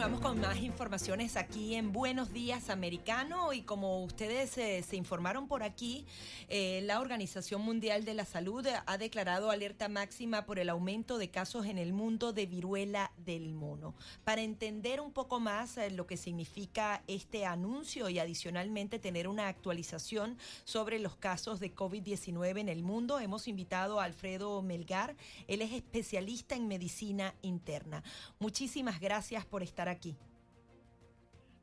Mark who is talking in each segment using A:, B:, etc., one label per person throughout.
A: Continuamos con más informaciones aquí en Buenos Días Americano y como ustedes eh, se informaron por aquí, eh, la Organización Mundial de la Salud ha declarado alerta máxima por el aumento de casos en el mundo de viruela del mono. Para entender un poco más eh, lo que significa este anuncio y adicionalmente tener una actualización sobre los casos de COVID-19 en el mundo, hemos invitado a Alfredo Melgar. Él es especialista en medicina interna. Muchísimas gracias por estar aquí.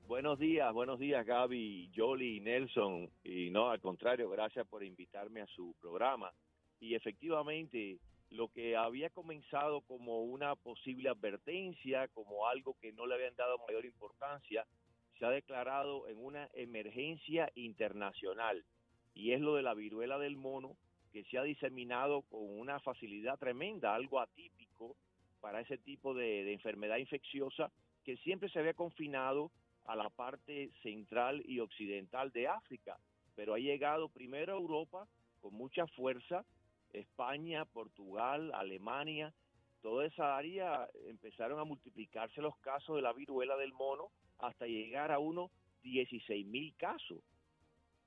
B: Buenos días, buenos días Gaby, Jolly, Nelson. Y no, al contrario, gracias por invitarme a su programa. Y efectivamente, lo que había comenzado como una posible advertencia, como algo que no le habían dado mayor importancia, se ha declarado en una emergencia internacional. Y es lo de la viruela del mono, que se ha diseminado con una facilidad tremenda, algo atípico para ese tipo de enfermedad infecciosa que siempre se había confinado a la parte central y occidental de África, pero ha llegado primero a Europa con mucha fuerza, España, Portugal, Alemania, toda esa área empezaron a multiplicarse los casos de la viruela del mono hasta llegar a unos 16 mil casos,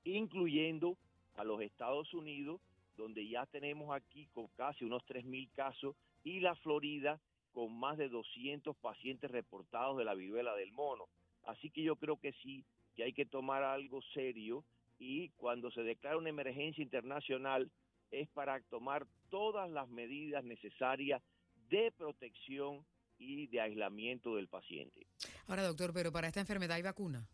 B: incluyendo a los Estados Unidos, donde ya tenemos aquí con casi unos 3 mil casos, y la Florida, con más de 200 pacientes reportados de la viruela del mono. Así que yo creo que sí, que hay que tomar algo serio y cuando se declara una emergencia internacional es para tomar todas las medidas necesarias de protección y de aislamiento del paciente.
C: Ahora, doctor, pero para esta enfermedad hay vacuna.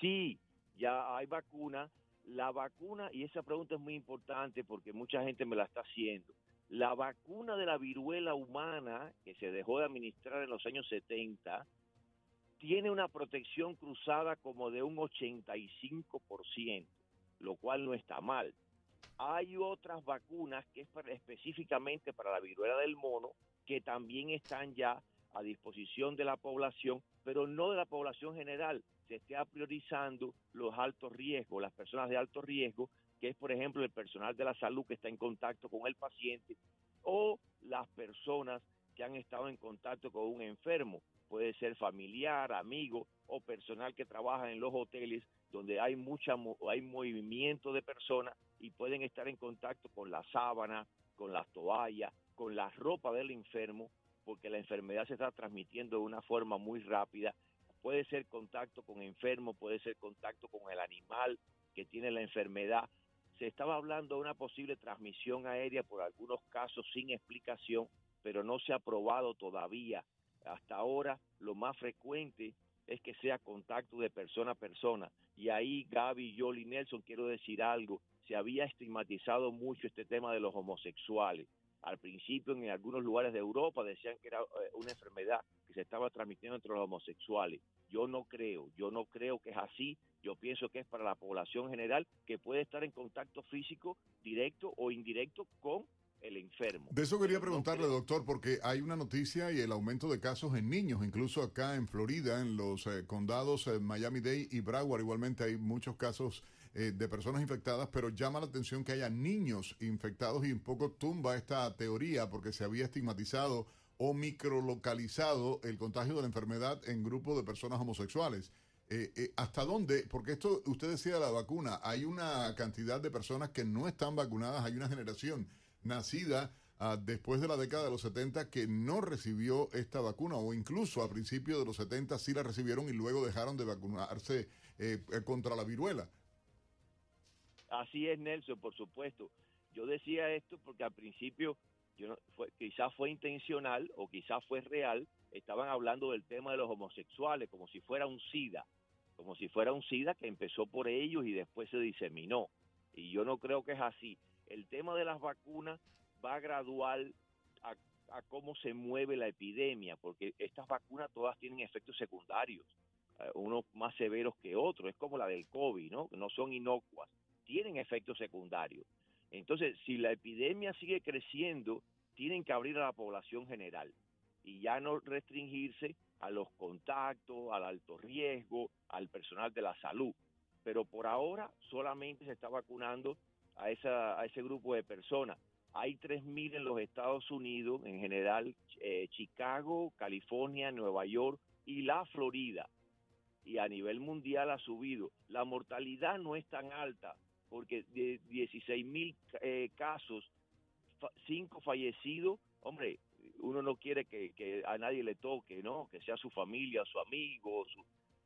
B: Sí, ya hay vacuna. La vacuna, y esa pregunta es muy importante porque mucha gente me la está haciendo. La vacuna de la viruela humana, que se dejó de administrar en los años 70, tiene una protección cruzada como de un 85%, lo cual no está mal. Hay otras vacunas que es específicamente para la viruela del mono, que también están ya a disposición de la población, pero no de la población general. Se está priorizando los altos riesgos, las personas de alto riesgo, que es por ejemplo el personal de la salud que está en contacto con el paciente o las personas que han estado en contacto con un enfermo. Puede ser familiar, amigo o personal que trabaja en los hoteles donde hay mucha hay movimiento de personas y pueden estar en contacto con la sábana, con las toallas, con la ropa del enfermo, porque la enfermedad se está transmitiendo de una forma muy rápida. Puede ser contacto con enfermo, puede ser contacto con el animal que tiene la enfermedad se estaba hablando de una posible transmisión aérea por algunos casos sin explicación, pero no se ha probado todavía. Hasta ahora lo más frecuente es que sea contacto de persona a persona. Y ahí Gaby, Yoli Nelson, quiero decir algo, se había estigmatizado mucho este tema de los homosexuales. Al principio en algunos lugares de Europa decían que era eh, una enfermedad que se estaba transmitiendo entre los homosexuales. Yo no creo, yo no creo que es así. Yo pienso que es para la población general que puede estar en contacto físico directo o indirecto con el enfermo.
D: De eso quería preguntarle, doctor, porque hay una noticia y el aumento de casos en niños, incluso acá en Florida, en los eh, condados eh, Miami-Dade y Broward, igualmente hay muchos casos eh, de personas infectadas, pero llama la atención que haya niños infectados y un poco tumba esta teoría porque se había estigmatizado o microlocalizado el contagio de la enfermedad en grupos de personas homosexuales. Eh, eh, ¿Hasta dónde? Porque esto, usted decía la vacuna, hay una cantidad de personas que no están vacunadas, hay una generación nacida ah, después de la década de los 70 que no recibió esta vacuna o incluso a principios de los 70 sí la recibieron y luego dejaron de vacunarse eh, contra la viruela.
B: Así es, Nelson, por supuesto. Yo decía esto porque al principio yo fue, quizás fue intencional o quizás fue real, estaban hablando del tema de los homosexuales como si fuera un SIDA como si fuera un SIDA que empezó por ellos y después se diseminó. Y yo no creo que es así. El tema de las vacunas va gradual a, a cómo se mueve la epidemia, porque estas vacunas todas tienen efectos secundarios, eh, unos más severos que otros, es como la del COVID, ¿no? No son inocuas, tienen efectos secundarios. Entonces, si la epidemia sigue creciendo, tienen que abrir a la población general. y ya no restringirse a los contactos, al alto riesgo, al personal de la salud. Pero por ahora solamente se está vacunando a, esa, a ese grupo de personas. Hay 3.000 en los Estados Unidos, en general eh, Chicago, California, Nueva York y la Florida. Y a nivel mundial ha subido. La mortalidad no es tan alta, porque de 16.000 eh, casos, 5 fallecidos, hombre, uno no quiere que, a nadie le toque, ¿no? Que sea su familia, su amigo,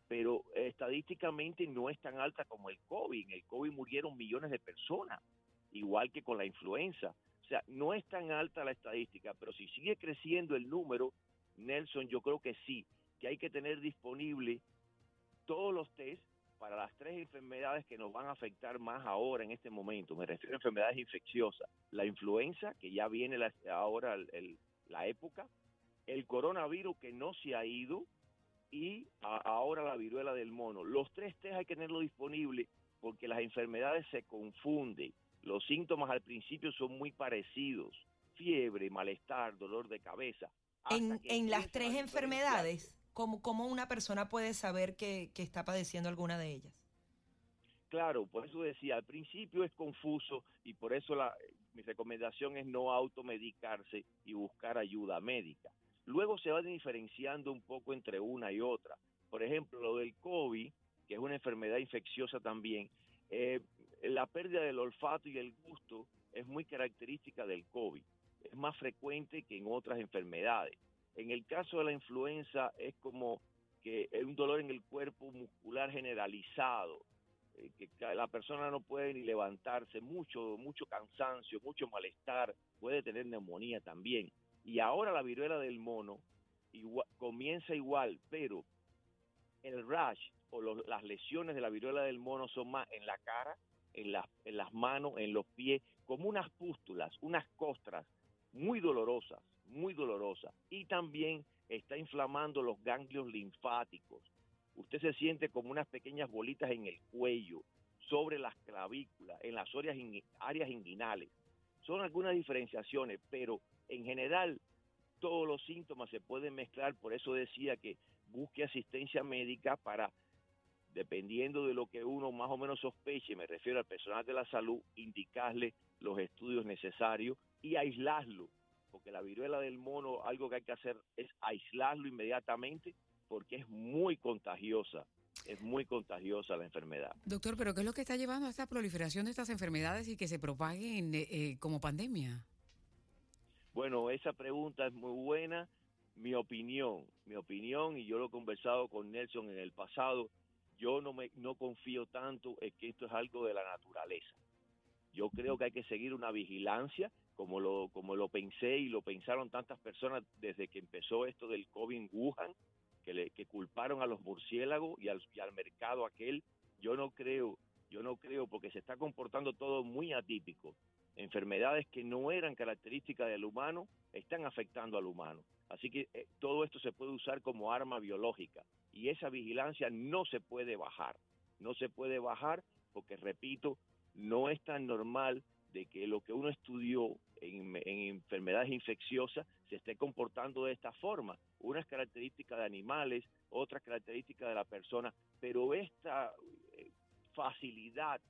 B: pero estadísticamente no es tan alta como el COVID. En el COVID murieron millones de personas, igual que con la influenza. O sea, no es tan alta la estadística, pero si sigue creciendo el número, Nelson, yo creo que sí, que hay que tener disponible todos los test para las tres enfermedades que nos van a afectar más ahora en este momento. Me refiero a enfermedades infecciosas. La influenza, que ya viene ahora el, la época, el coronavirus que no se ha ido y ahora la viruela del mono. Los tres test hay que tenerlo disponible porque las enfermedades se confunden. Los síntomas al principio son muy parecidos. Fiebre, malestar, dolor de cabeza.
A: En, las tres enfermedades, ¿cómo, ¿cómo, una persona puede saber que, que está padeciendo alguna de ellas?
B: Claro, por eso decía, al principio es confuso y por eso la, mi recomendación es no automedicarse y buscar ayuda médica. Luego se va diferenciando un poco entre una y otra. Por ejemplo, lo del COVID, que es una enfermedad infecciosa también, eh, la pérdida del olfato y el gusto es muy característica del COVID. Es más frecuente que en otras enfermedades. En el caso de la influenza es como que es un dolor en el cuerpo muscular generalizado, eh, que la persona no puede ni levantarse, mucho, mucho cansancio, mucho malestar, puede tener neumonía también. Y ahora la viruela del mono comienza igual, pero el rash o las lesiones de la viruela del mono son más en la cara, en, en las manos, en los pies, como unas pústulas, unas costras muy dolorosas, muy dolorosas. Y también está inflamando los ganglios linfáticos usted se siente como unas pequeñas bolitas en el cuello, sobre las clavículas, en las áreas, áreas inguinales. Son algunas diferenciaciones, pero en general todos los síntomas se pueden mezclar, por eso decía que busque asistencia médica para, dependiendo de lo que uno más o menos sospeche, me refiero al personal de la salud, indicarle los estudios necesarios y aislarlo, porque la viruela del mono, algo que hay que hacer es aislarlo inmediatamente porque es muy contagiosa. Es muy contagiosa la enfermedad.
C: Doctor, pero ¿qué es lo que está llevando a esta proliferación de estas enfermedades y que se propaguen eh, eh, como pandemia?
B: Bueno, esa pregunta es muy buena. Mi opinión, mi opinión, y yo lo he conversado con Nelson en el pasado, yo no, me, no confío tanto en que esto es algo de la naturaleza. Yo creo que hay que seguir una vigilancia, como lo, como lo pensé y lo pensaron tantas personas desde que empezó esto del COVID en Wuhan, que, le, que culparon a los murciélagos y al, al mercado aquel, yo no creo, yo no creo porque se está comportando todo muy atípico. Enfermedades que no eran características del humano están afectando al humano. Así que eh, todo esto se puede usar como arma biológica y esa vigilancia no se puede bajar. No se puede bajar porque, repito, no es tan normal de que lo que uno estudió en, enfermedades infecciosas se esté comportando de esta forma. Unas características de animales, otras características de la persona, pero esta eh, facilidad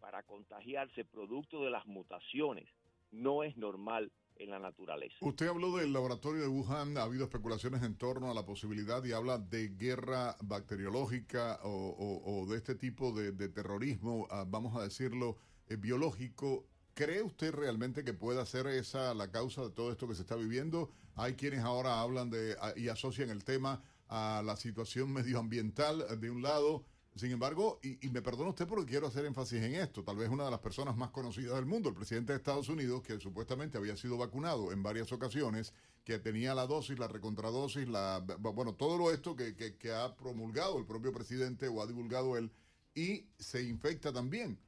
B: para contagiarse producto de las mutaciones no es normal en la naturaleza.
D: Usted habló del laboratorio de Wuhan, ha habido especulaciones en torno a la posibilidad y habla de guerra bacteriológica o, de este tipo de, terrorismo, ah, vamos a decirlo, eh, biológico. ¿Cree usted realmente que pueda ser esa la causa de todo esto que se está viviendo? Hay quienes ahora hablan de y asocian el tema a la situación medioambiental de un lado. Sin embargo, y, me perdona usted porque quiero hacer énfasis en esto, tal vez una de las personas más conocidas del mundo, el presidente de Estados Unidos, que supuestamente había sido vacunado en varias ocasiones, que tenía la dosis, la recontradosis, la, bueno, todo lo esto que, que ha promulgado el propio presidente o ha divulgado él, y se infecta también.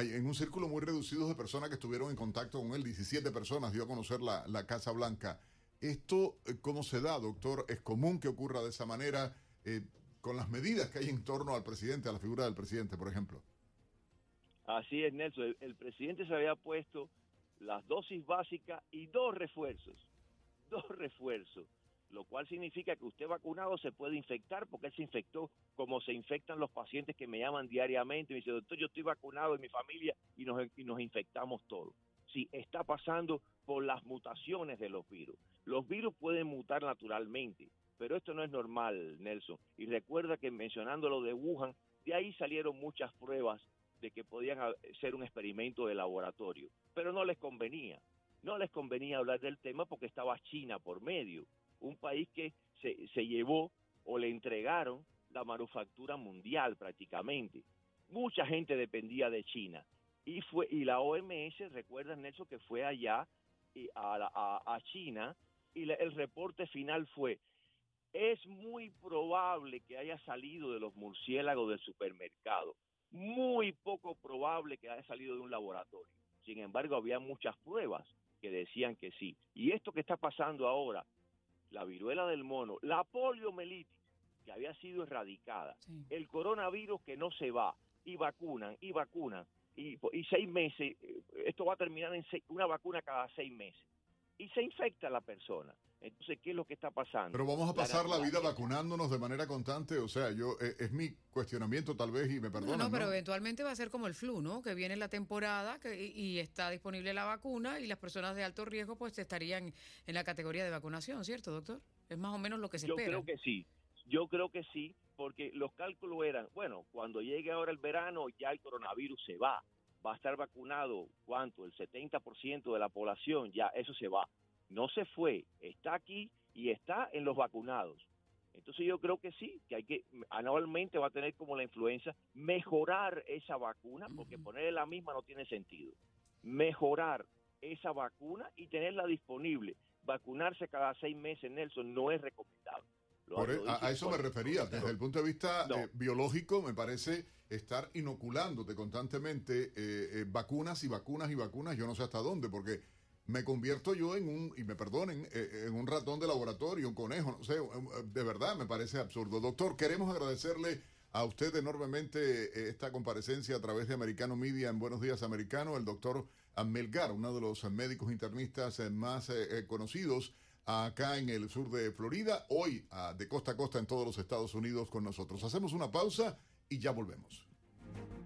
D: En un círculo muy reducido de personas que estuvieron en contacto con él, 17 personas dio a conocer la, Casa Blanca. ¿Esto eh, cómo se da, doctor? ¿Es común que ocurra de esa manera eh, con las medidas que hay en torno al presidente, a la figura del presidente, por ejemplo?
B: Así es, Nelson. El, presidente se había puesto las dosis básicas y dos refuerzos. Dos refuerzos. Lo cual significa que usted vacunado se puede infectar porque él se infectó como se infectan los pacientes que me llaman diariamente y me dicen, doctor, yo estoy vacunado en mi familia y nos, y nos infectamos todos. Sí, está pasando por las mutaciones de los virus. Los virus pueden mutar naturalmente, pero esto no es normal, Nelson. Y recuerda que mencionando lo de Wuhan, de ahí salieron muchas pruebas de que podían ser un experimento de laboratorio, pero no les convenía. No les convenía hablar del tema porque estaba China por medio un país que se, se llevó o le entregaron la manufactura mundial prácticamente. Mucha gente dependía de China y fue y la OMS recuerda Nelson que fue allá a, a, China y el reporte final fue es muy probable que haya salido de los murciélagos del supermercado, muy poco probable que haya salido de un laboratorio. Sin embargo, había muchas pruebas que decían que sí. Y esto que está pasando ahora, la viruela del mono, la poliomielitis, que había sido erradicada, el coronavirus que no se va, y vacunan, y vacunan, y, y seis meses, eh, esto va a terminar en una vacuna cada seis meses, y se infecta la persona. Entonces, ¿qué es lo que está pasando?
D: Pero vamos a pasar la, vida vacunándonos de manera constante, o sea, yo eh, es mi cuestionamiento tal vez y me perdonan.
C: No, no, pero eventualmente va a ser como el flu, ¿no? Que viene la temporada que, y está disponible la vacuna y las personas de alto riesgo pues estarían en la categoría de vacunación, ¿cierto, doctor? Es más o menos lo que se espera.
B: Yo creo que sí, yo creo que sí, porque los cálculos eran, bueno, cuando llegue ahora el verano ya el coronavirus se va, va a estar vacunado, ¿cuánto? El 70% de la población, ya eso se va no se fue, está aquí y está en los vacunados. Entonces yo creo que sí, que hay que, anualmente va a tener como la influenza, mejorar esa vacuna, porque ponerle la misma no tiene sentido. Mejorar esa vacuna y tenerla disponible. Vacunarse cada seis meses, Nelson, no es recomendable.
D: E, a, eso me refería. Desde el punto de vista eh, biológico, me parece estar inoculándote constantemente eh, eh, vacunas y vacunas y vacunas, yo no sé hasta dónde, porque me convierto yo en un, y me perdonen, eh, en un ratón de laboratorio, un conejo, no sé, de verdad me parece absurdo. Doctor, queremos agradecerle a usted enormemente eh, esta comparecencia a través de Americano Media en Buenos Días Americano, el doctor Melgar, uno de los médicos internistas eh, más conocidos acá en el sur de Florida, hoy de costa a costa en todos los Estados Unidos con nosotros. Hacemos una pausa y ya volvemos.